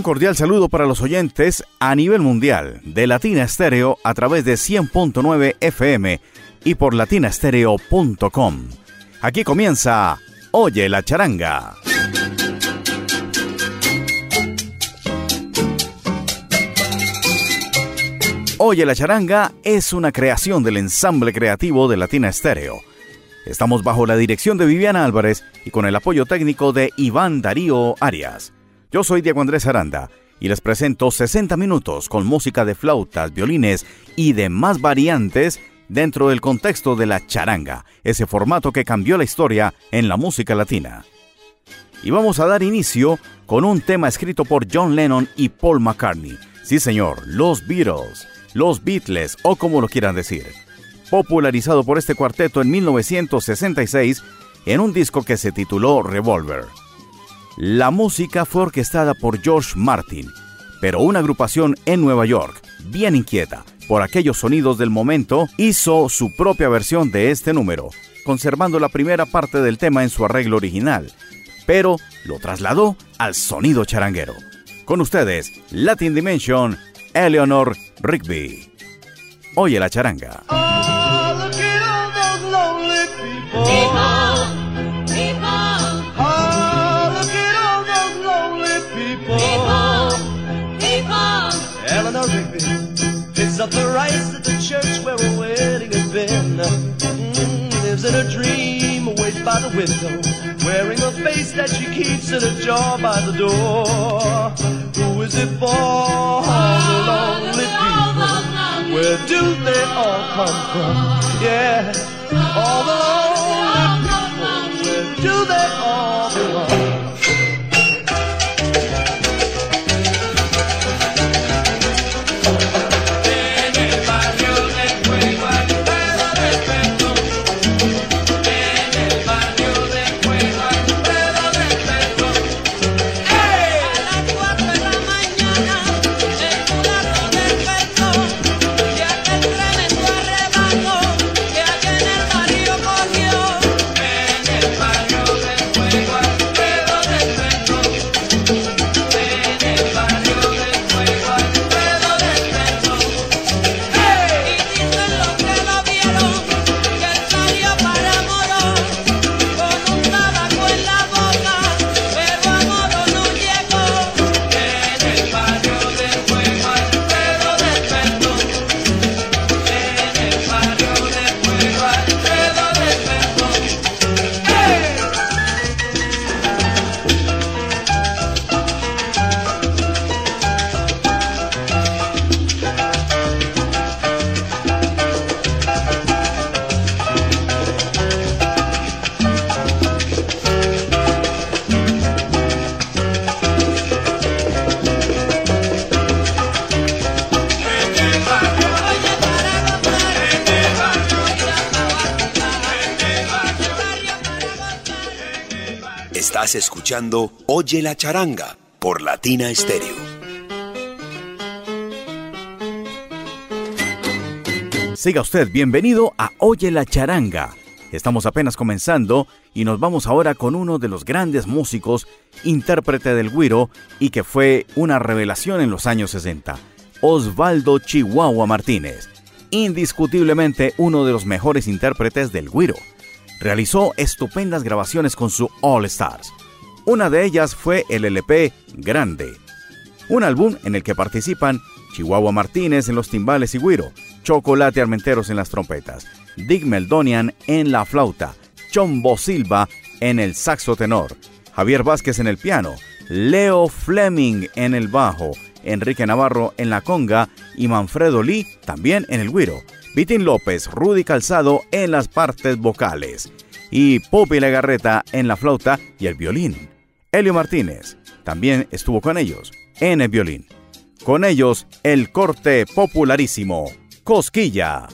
Un cordial saludo para los oyentes a nivel mundial de Latina Estéreo a través de 100.9 FM y por latinastereo.com. Aquí comienza Oye la charanga. Oye la charanga es una creación del ensamble creativo de Latina Estéreo. Estamos bajo la dirección de Viviana Álvarez y con el apoyo técnico de Iván Darío Arias. Yo soy Diego Andrés Aranda y les presento 60 minutos con música de flautas, violines y demás variantes dentro del contexto de la charanga, ese formato que cambió la historia en la música latina. Y vamos a dar inicio con un tema escrito por John Lennon y Paul McCartney. Sí, señor, los Beatles, los Beatles o como lo quieran decir. Popularizado por este cuarteto en 1966 en un disco que se tituló Revolver. La música fue orquestada por George Martin, pero una agrupación en Nueva York, bien inquieta por aquellos sonidos del momento, hizo su propia versión de este número, conservando la primera parte del tema en su arreglo original, pero lo trasladó al sonido charanguero. Con ustedes, Latin Dimension, Eleanor Rigby. Oye la charanga. Up the rice at the church where a wedding has been. Mm, lives in a dream, waits by the window, wearing a face that she keeps in a jar by the door. Who is it for? All the lonely people. Where do they all come from? Yeah, all the lonely people. Where do they all belong? Oye la charanga por Latina Stereo. Siga usted bienvenido a Oye la charanga. Estamos apenas comenzando y nos vamos ahora con uno de los grandes músicos, intérprete del güiro y que fue una revelación en los años 60, Osvaldo Chihuahua Martínez, indiscutiblemente uno de los mejores intérpretes del güiro realizó estupendas grabaciones con su All Stars. Una de ellas fue el LP Grande, un álbum en el que participan Chihuahua Martínez en los timbales y guiro, Chocolate Armenteros en las trompetas, Dick Meldonian en la flauta, Chombo Silva en el saxo tenor, Javier Vázquez en el piano, Leo Fleming en el bajo, Enrique Navarro en la conga y Manfredo Lee también en el guiro. Vitín López, Rudy Calzado en las partes vocales y Popi Legarreta en la flauta y el violín. Helio Martínez también estuvo con ellos en el violín. Con ellos, el corte popularísimo, Cosquilla.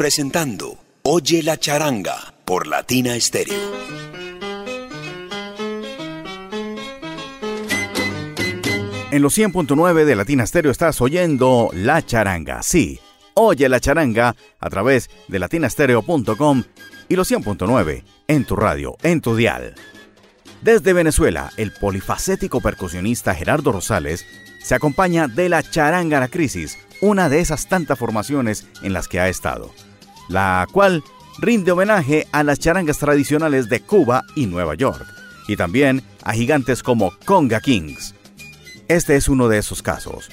Presentando Oye la charanga por Latina Stereo. En los 100.9 de Latina Stereo estás oyendo La Charanga. Sí, oye la charanga a través de latinastereo.com y los 100.9 en tu radio, en tu dial. Desde Venezuela, el polifacético percusionista Gerardo Rosales se acompaña de la Charanga La Crisis, una de esas tantas formaciones en las que ha estado, la cual rinde homenaje a las charangas tradicionales de Cuba y Nueva York, y también a gigantes como Conga Kings. Este es uno de esos casos.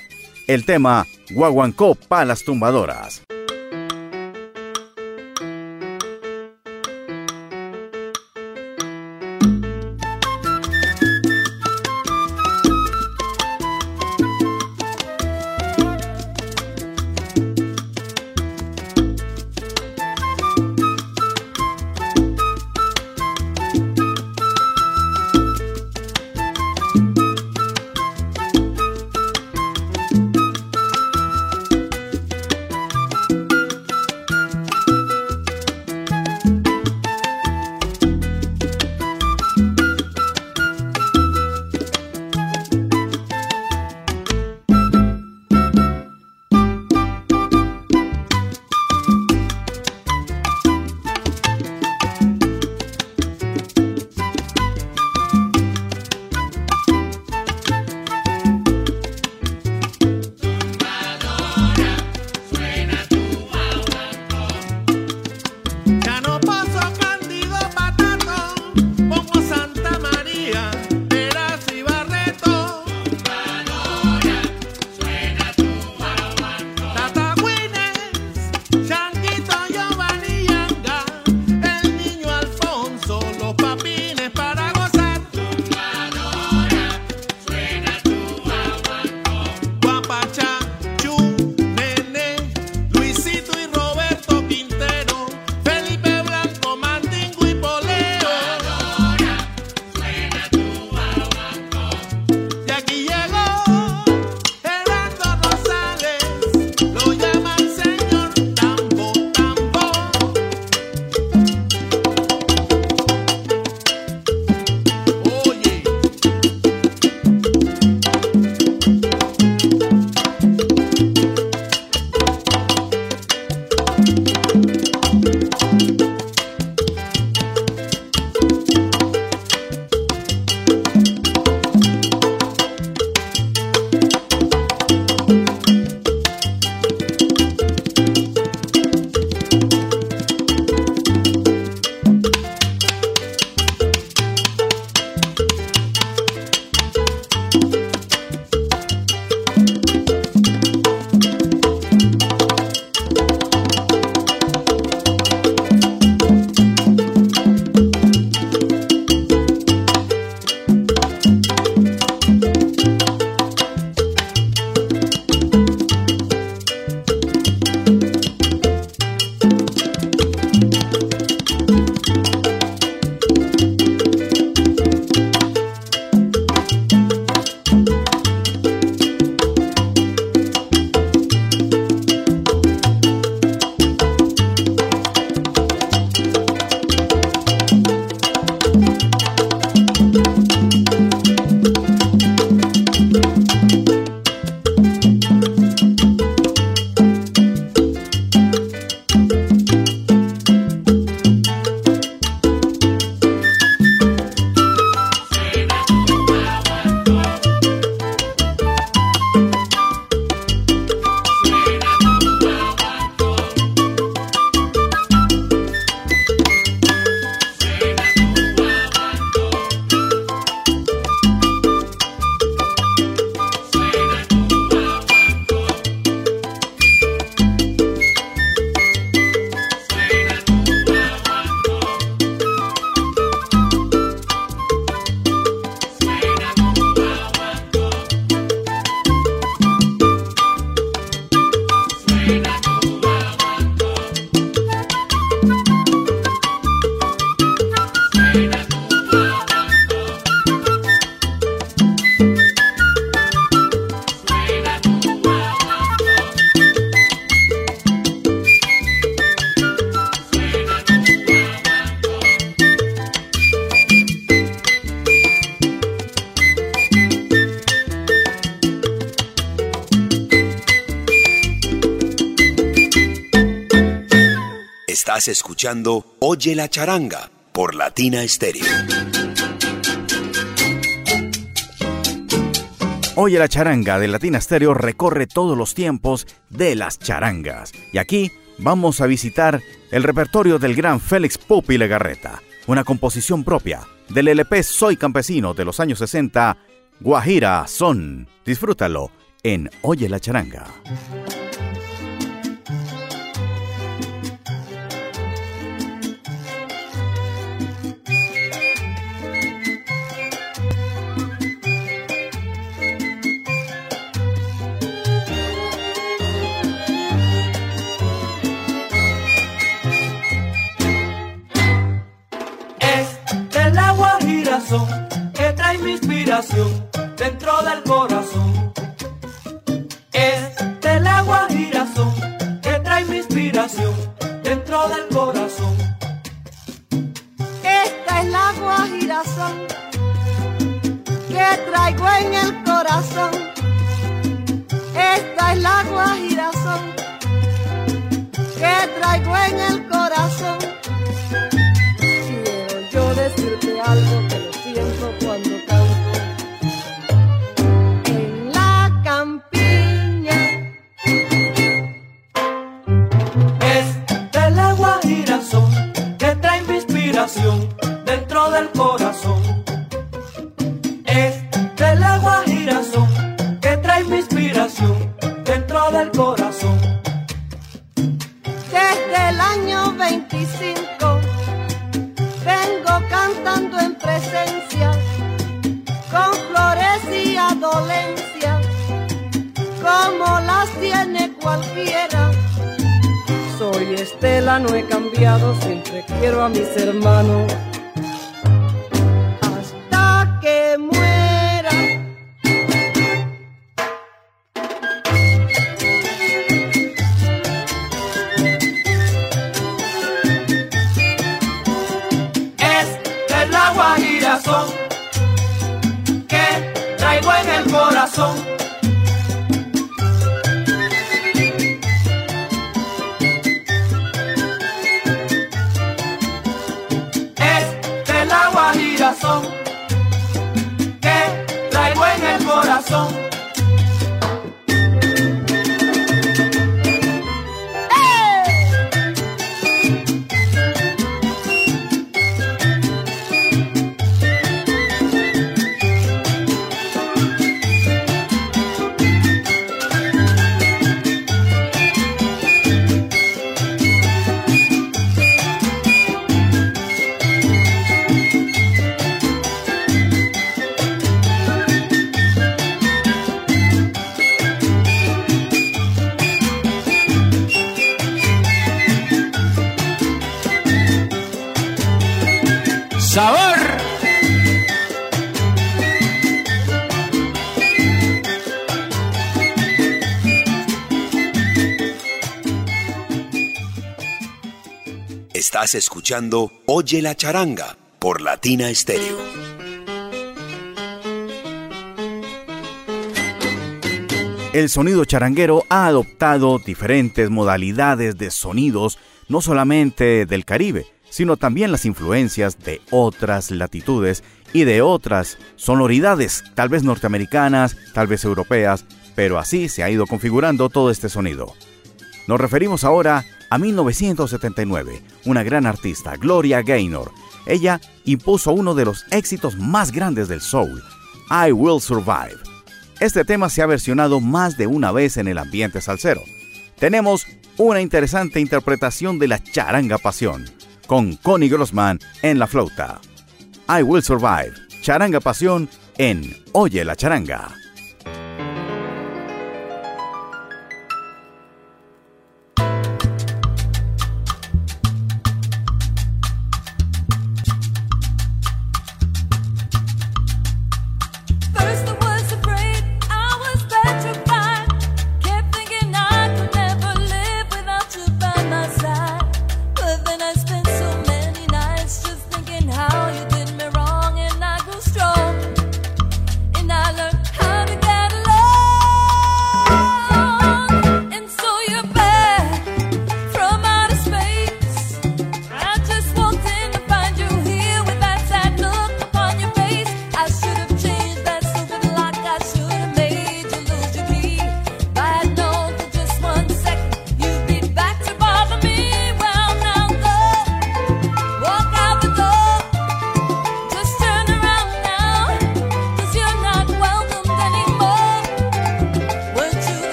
El tema Guaguancó Palas Tumbadoras. Oye la charanga por Latina Stereo. Oye la charanga de Latina Stereo recorre todos los tiempos de las charangas. Y aquí vamos a visitar el repertorio del gran Félix Pupi Legarreta, una composición propia del LP Soy Campesino de los años 60, Guajira Son. Disfrútalo en Oye la charanga. Que trae mi inspiración dentro del corazón. Es del agua girasol que trae mi inspiración dentro del corazón. Esta es la agua girasol que traigo en el corazón. Esta es la agua girasol que traigo en el corazón. Decirte algo que cuando canto en la campiña. Es del agua girasol que trae mi inspiración dentro del corazón. Estás escuchando Oye la charanga por Latina Stereo. El sonido charanguero ha adoptado diferentes modalidades de sonidos, no solamente del Caribe, sino también las influencias de otras latitudes y de otras sonoridades, tal vez norteamericanas, tal vez europeas, pero así se ha ido configurando todo este sonido. Nos referimos ahora a 1979, una gran artista, Gloria Gaynor. Ella impuso uno de los éxitos más grandes del soul, I Will Survive. Este tema se ha versionado más de una vez en el ambiente salsero. Tenemos una interesante interpretación de la charanga pasión, con Connie Grossman en la flauta. I Will Survive, charanga pasión en Oye la charanga.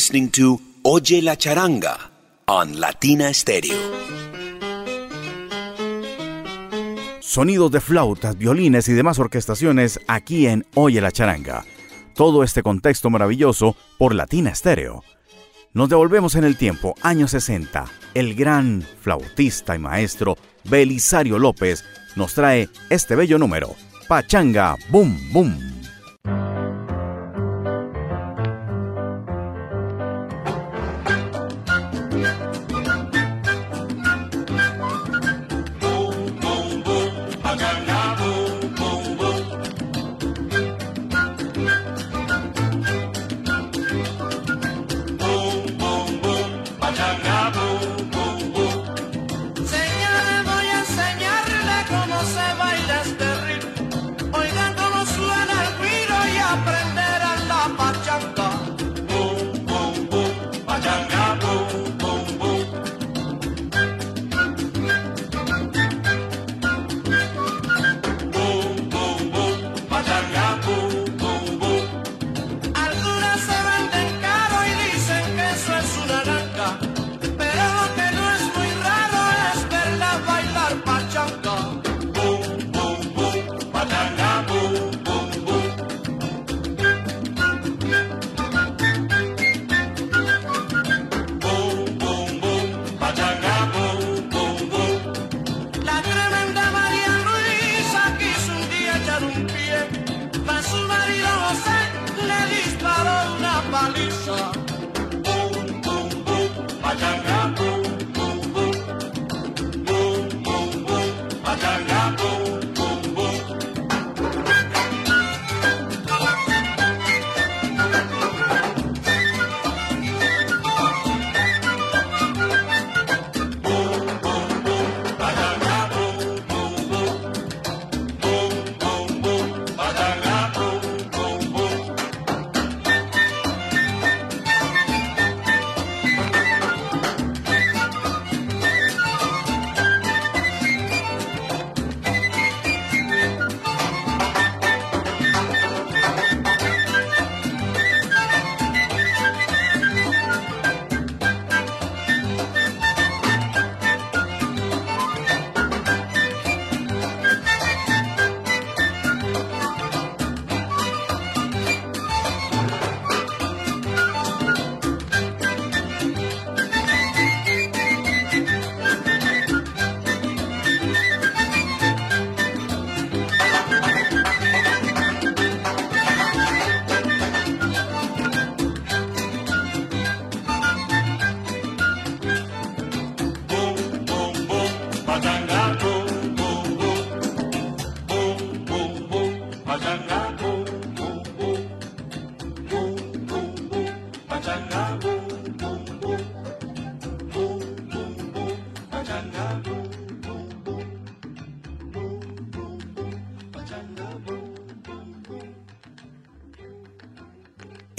Listening to Oye la Charanga on Latina Stereo. Sonidos de flautas, violines y demás orquestaciones aquí en Oye la Charanga. Todo este contexto maravilloso por Latina Stereo. Nos devolvemos en el tiempo, años 60. El gran flautista y maestro Belisario López nos trae este bello número, Pachanga Boom Boom.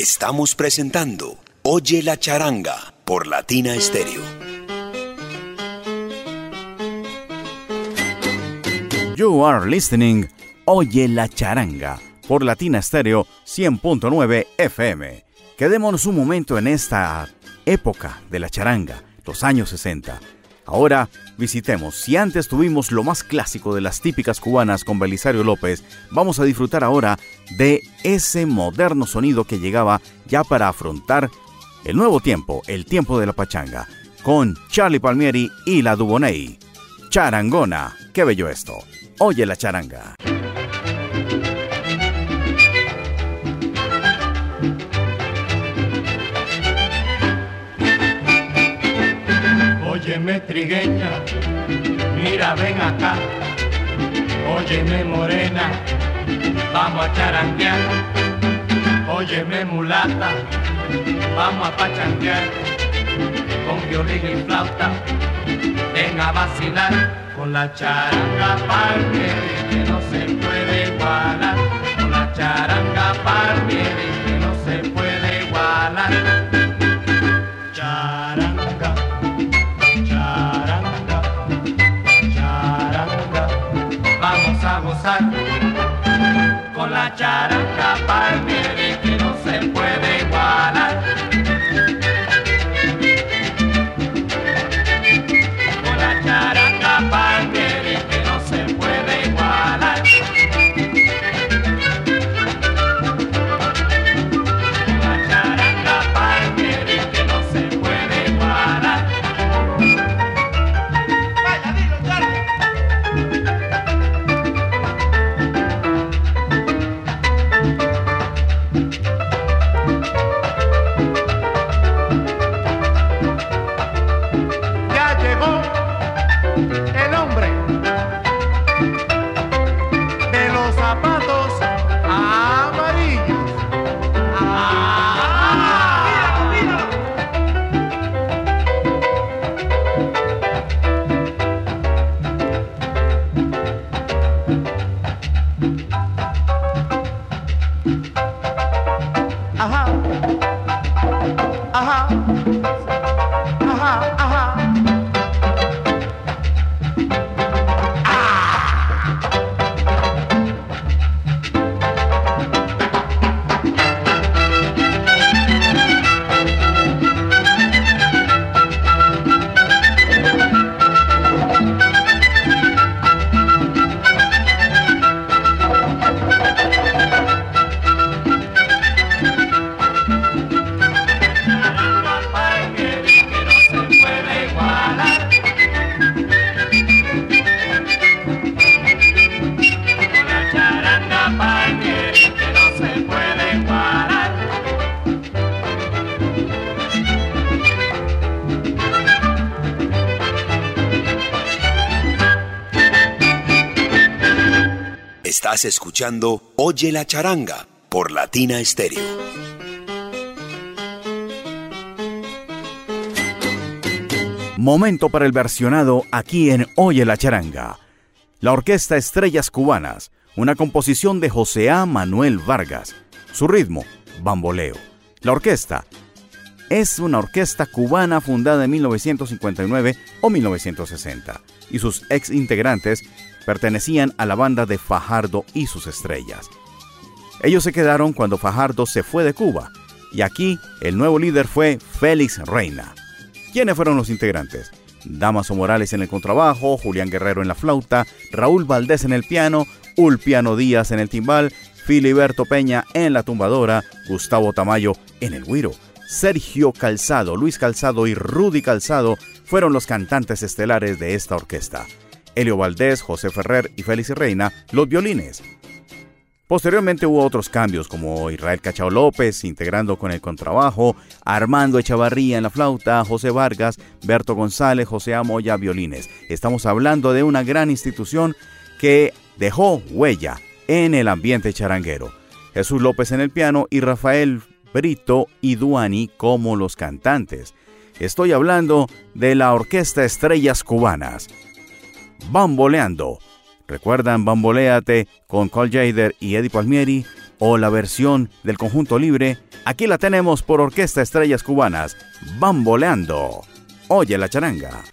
Estamos presentando Oye la Charanga por Latina Stereo. You are listening Oye la Charanga por Latina Stereo 100.9 FM. Quedémonos un momento en esta época de la charanga, los años 60. Ahora visitemos, si antes tuvimos lo más clásico de las típicas cubanas con Belisario López, vamos a disfrutar ahora de ese moderno sonido que llegaba ya para afrontar el nuevo tiempo, el tiempo de la pachanga, con Charlie Palmieri y la Duboney. Charangona, qué bello esto. Oye la charanga. Óyeme trigueña, mira ven acá. Óyeme morena, vamos a charanguear. Óyeme mulata, vamos a pachanguear. Con violín y flauta, ven a vacilar. Con la charanga palmieri que no se puede igualar. Con la charanga palmieri que no se puede igualar. Con Oye la charanga por Latina Stereo. Momento para el versionado aquí en Oye la charanga. La Orquesta Estrellas Cubanas, una composición de José A. Manuel Vargas. Su ritmo, bamboleo. La orquesta es una orquesta cubana fundada en 1959 o 1960 y sus ex integrantes pertenecían a la banda de Fajardo y sus estrellas. Ellos se quedaron cuando Fajardo se fue de Cuba y aquí el nuevo líder fue Félix Reina. ¿Quiénes fueron los integrantes? Damaso Morales en el contrabajo, Julián Guerrero en la flauta, Raúl Valdés en el piano, Ulpiano Díaz en el timbal, Filiberto Peña en la tumbadora, Gustavo Tamayo en el güiro, Sergio Calzado, Luis Calzado y Rudy Calzado fueron los cantantes estelares de esta orquesta. Helio Valdés, José Ferrer y Félix Reina, los violines. Posteriormente hubo otros cambios como Israel Cachao López integrando con el contrabajo, Armando Echavarría en la flauta, José Vargas, Berto González, José Amoya violines. Estamos hablando de una gran institución que dejó huella en el ambiente charanguero. Jesús López en el piano y Rafael Brito y Duani como los cantantes. Estoy hablando de la Orquesta Estrellas Cubanas. Bamboleando. ¿Recuerdan Bamboleate con Cole Jader y Eddie Palmieri? O la versión del conjunto libre. Aquí la tenemos por Orquesta Estrellas Cubanas. Bamboleando. Oye la charanga.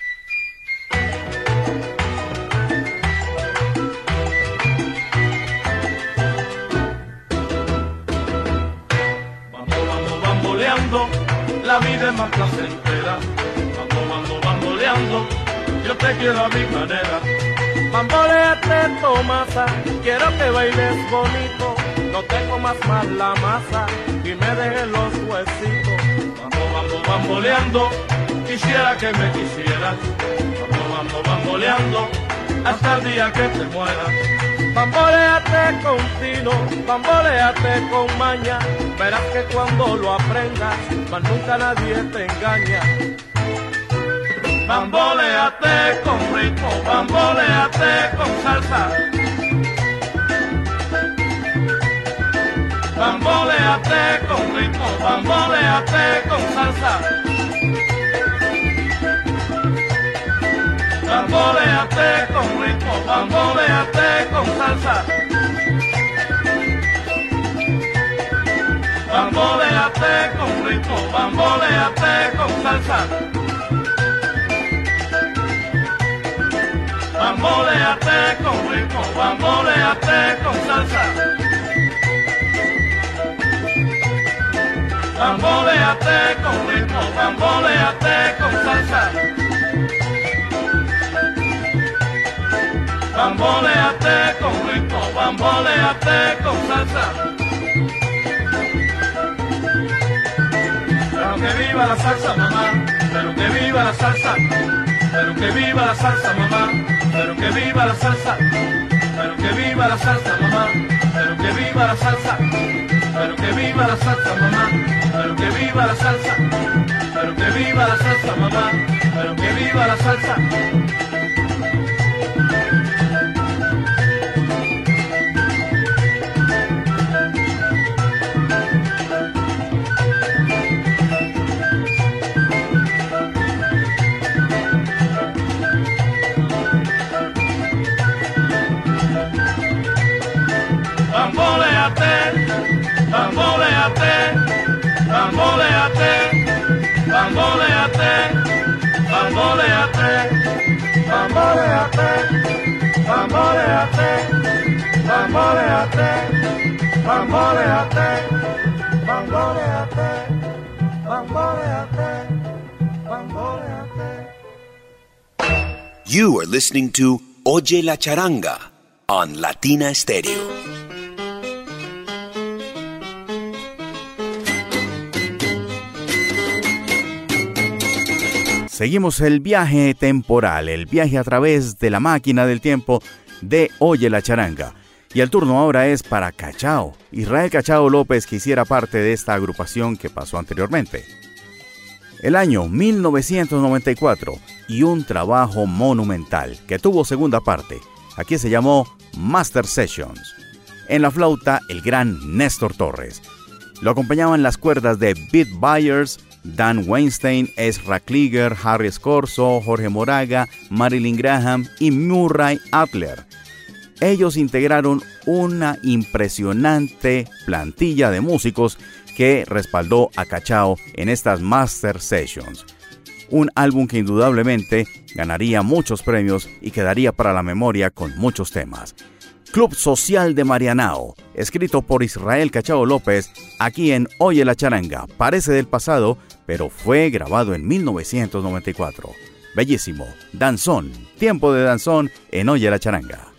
la vida es más placentera. Vamos, bamboleando, yo te quiero a mi manera. Bamboleate, Tomasa, quiero que bailes bonito. No tengo más mal la masa y me dejes los huesitos. Vamos, vamos, bamboleando, quisiera que me quisieras. Vamos, vamos, bamboleando, hasta el día que te mueras. Bamboleate con tino, bamboleate con maña, verás que cuando lo aprendas, más nunca nadie te engaña. Bamboleate con ritmo, bamboleate con salsa. Bamboleate con ritmo, bamboleate con salsa. Bamboleate con ritmo, bamboleate con salsa. Bamboleate con ritmo, bamboleate con salsa. Bamboleate con ritmo, bamboleate con salsa. Bamboleate con ritmo, bamboleate con salsa. Bamboleate con ritmo, bamboleate con salsa. Pero que viva la salsa, mamá, pero que viva la salsa, pero que viva la salsa, mamá, pero que viva la salsa, pero que viva la salsa, mamá, pero que viva la salsa, pero que viva la salsa, mamá, pero que viva la salsa, pero que viva la salsa, mamá, pero que viva la salsa. You are listening to Oye la charanga on Latina Stereo. Seguimos el viaje temporal, el viaje a través de la máquina del tiempo de Oye la charanga. Y el turno ahora es para Cachao, Israel Cachao López que hiciera parte de esta agrupación que pasó anteriormente. El año 1994 y un trabajo monumental que tuvo segunda parte. Aquí se llamó Master Sessions. En la flauta, el gran Néstor Torres. Lo acompañaban las cuerdas de Beat Byers, Dan Weinstein, Ezra Klieger, Harry Scorso, Jorge Moraga, Marilyn Graham y Murray Adler. Ellos integraron una impresionante plantilla de músicos que respaldó a Cachao en estas Master Sessions. Un álbum que indudablemente ganaría muchos premios y quedaría para la memoria con muchos temas. Club Social de Marianao, escrito por Israel Cachao López, aquí en Oye la Charanga. Parece del pasado, pero fue grabado en 1994. Bellísimo. Danzón. Tiempo de danzón en Oye la Charanga.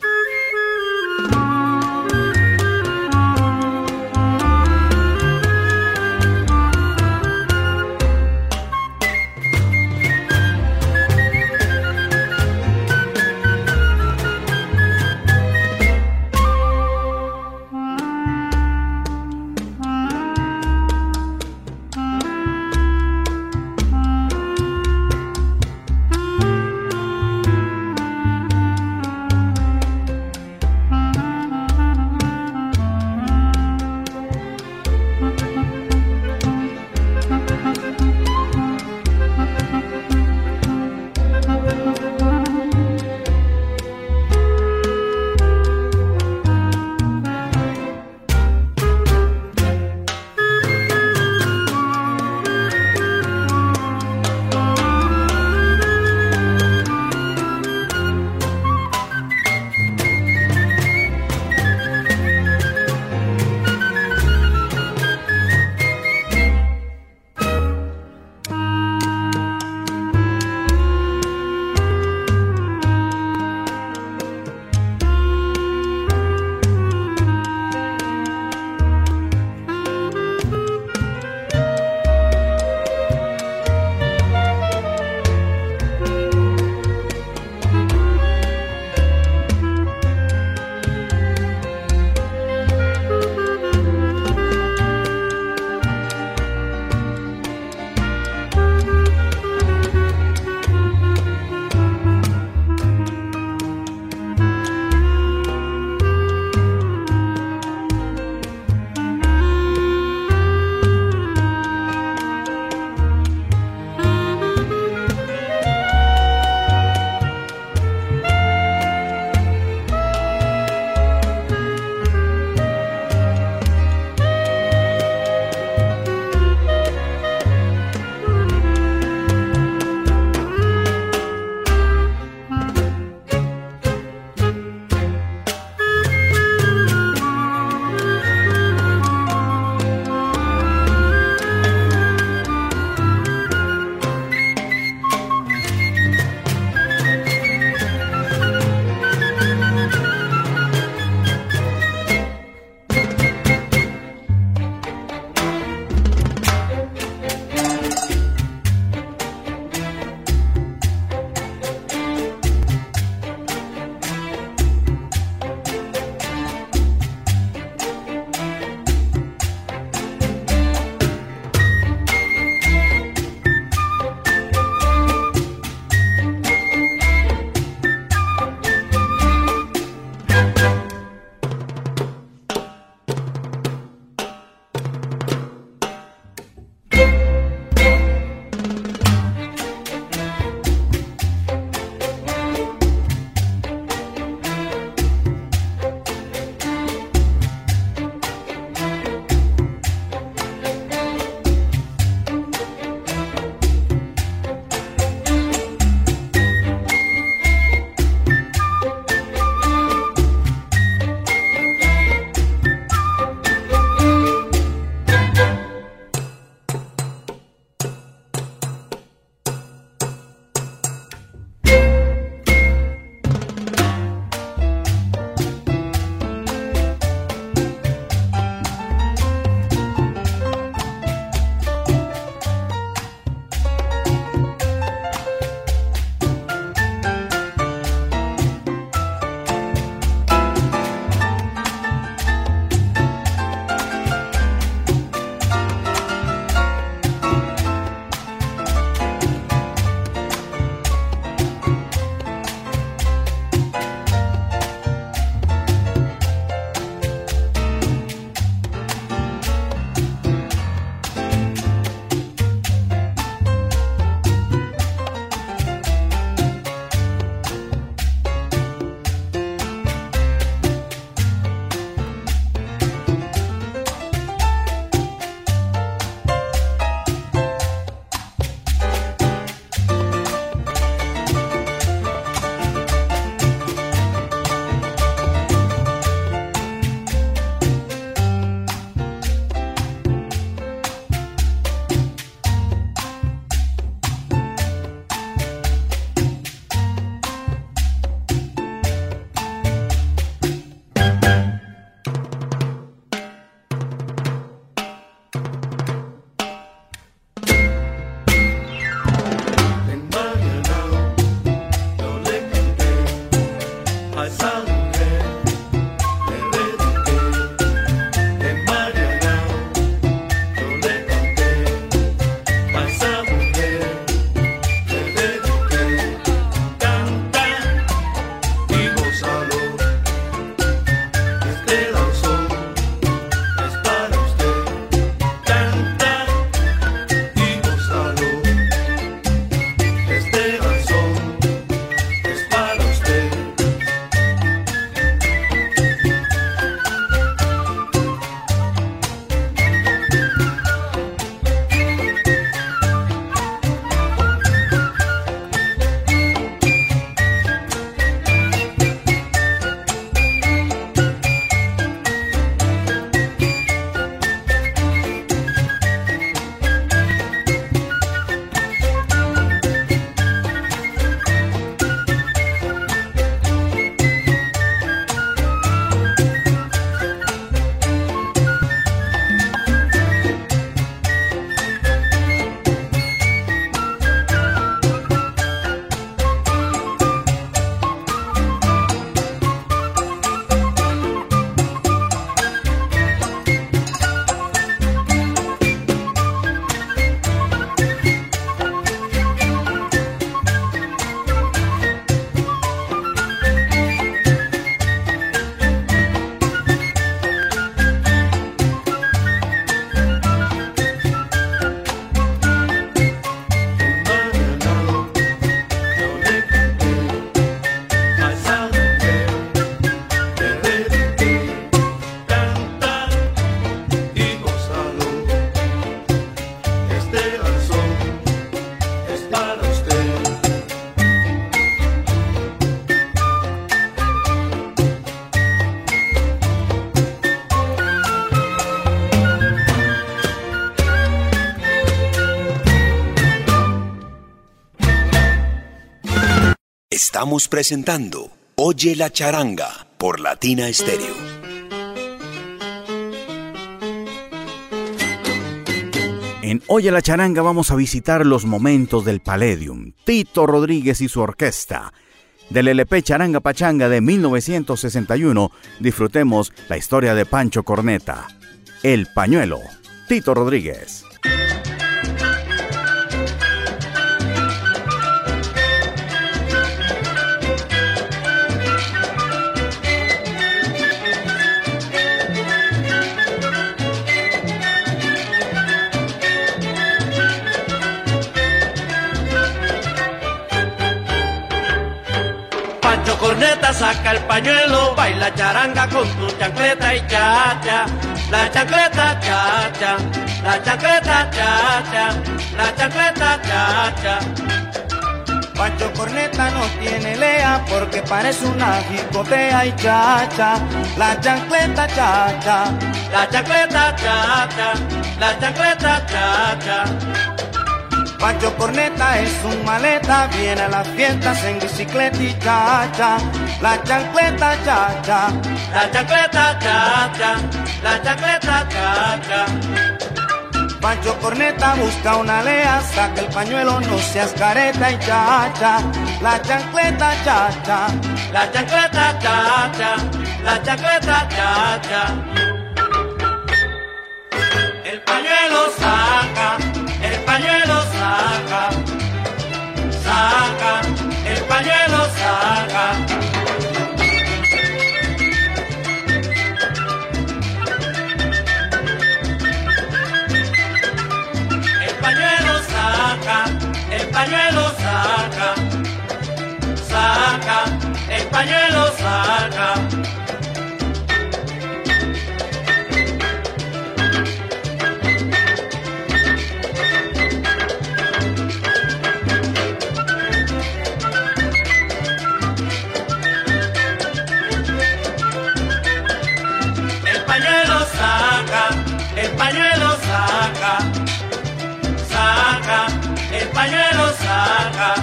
Estamos presentando Oye la charanga por Latina Stereo. En Oye la charanga vamos a visitar los momentos del Palladium, Tito Rodríguez y su orquesta. Del LP Charanga Pachanga de 1961, disfrutemos la historia de Pancho Corneta. El pañuelo, Tito Rodríguez. Saca el pañuelo, baila charanga con tu chancleta y chacha. La chancleta chacha, la chancleta chacha, la chancleta chacha. Pancho Corneta no tiene lea porque parece una jicotea y chacha. La chancleta chacha, la chancleta chacha, la chancleta chacha. Pancho Corneta es un maleta, viene a las fiestas en bicicleta y chacha. La chancleta chacha, la chancleta chacha, la chancleta chacha. Pancho Corneta busca una lea, saca el pañuelo, no seas careta y chacha. La chancleta chacha, la chancleta chacha, la chancleta chacha. El pañuelo saca, el pañuelo saca, saca, el saca, saca, el saca. Saca.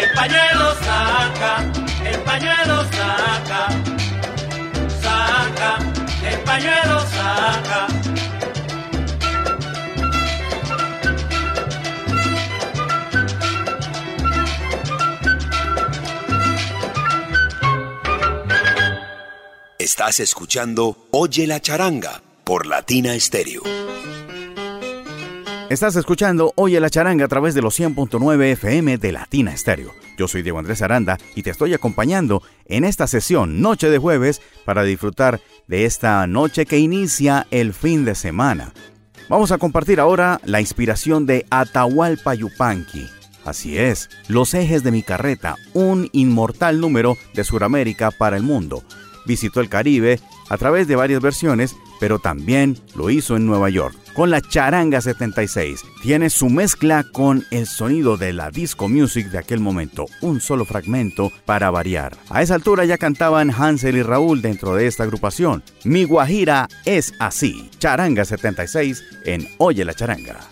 El pañuelo saca, el pañuelo saca, saca, el pañuelo saca. Estás escuchando Oye la charanga por Latina Stereo. Estás escuchando Oye la charanga a través de los 100.9 FM de Latina Stereo. Yo soy Diego Andrés Aranda y te estoy acompañando en esta sesión Noche de Jueves para disfrutar de esta noche que inicia el fin de semana. Vamos a compartir ahora la inspiración de Atahualpa Yupanqui. Así es, Los ejes de mi carreta, un inmortal número de Sudamérica para el mundo. Visitó el Caribe a través de varias versiones, pero también lo hizo en Nueva York con la Charanga 76. Tiene su mezcla con el sonido de la disco music de aquel momento, un solo fragmento para variar. A esa altura ya cantaban Hansel y Raúl dentro de esta agrupación. Mi Guajira es así. Charanga 76 en Oye la Charanga.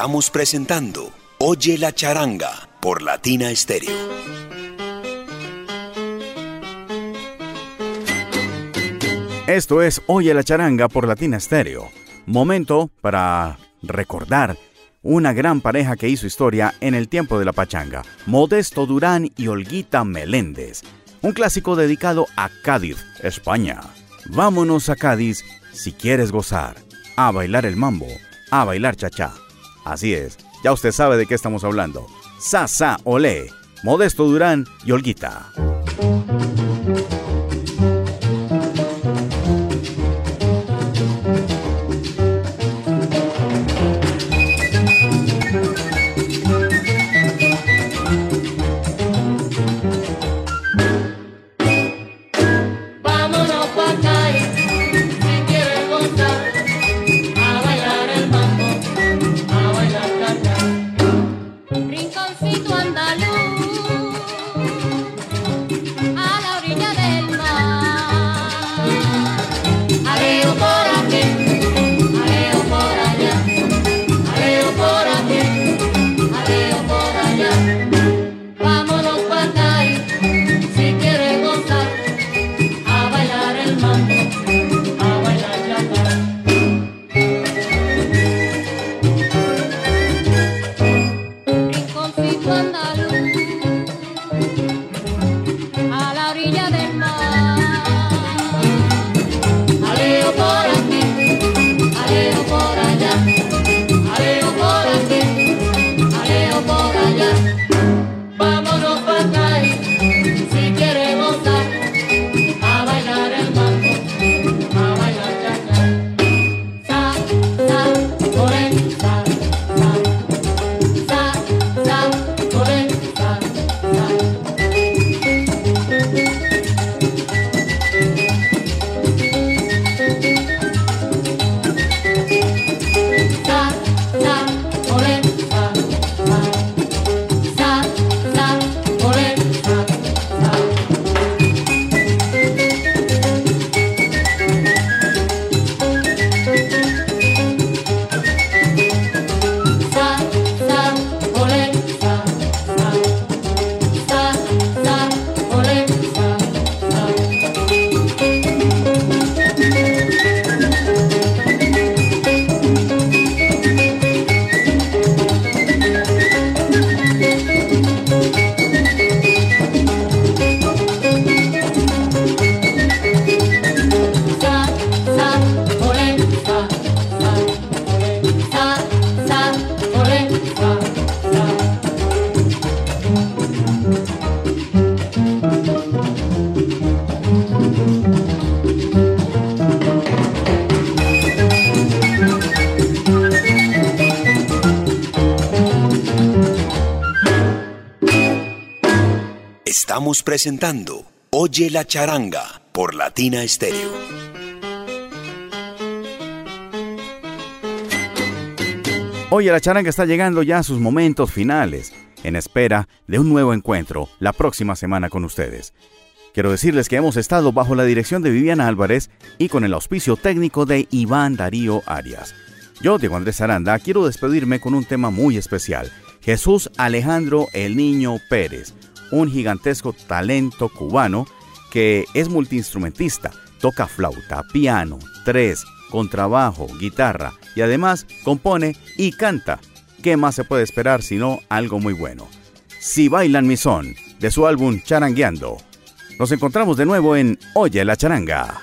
Estamos presentando Oye la charanga por Latina Estéreo. Esto es Oye la charanga por Latina Stereo. Momento para recordar una gran pareja que hizo historia en el tiempo de la pachanga, Modesto Durán y Olguita Meléndez. Un clásico dedicado a Cádiz, España. Vámonos a Cádiz si quieres gozar, a bailar el mambo, a bailar chachá. Así es, ya usted sabe de qué estamos hablando. Sa Sa Olé, Modesto Durán y Olguita. Presentando Oye la charanga por Latina Stereo. Oye, la charanga está llegando ya a sus momentos finales, en espera de un nuevo encuentro la próxima semana con ustedes. Quiero decirles que hemos estado bajo la dirección de Viviana Álvarez y con el auspicio técnico de Iván Darío Arias. Yo, Diego Andrés Aranda, quiero despedirme con un tema muy especial. Jesús Alejandro el Niño Pérez, un gigantesco talento cubano que es multiinstrumentista, toca flauta, piano, tres, contrabajo, guitarra y además compone y canta. ¿Qué más se puede esperar sino algo muy bueno? Si bailan mi son, de su álbum Charangueando. Nos encontramos de nuevo en Oye la Charanga.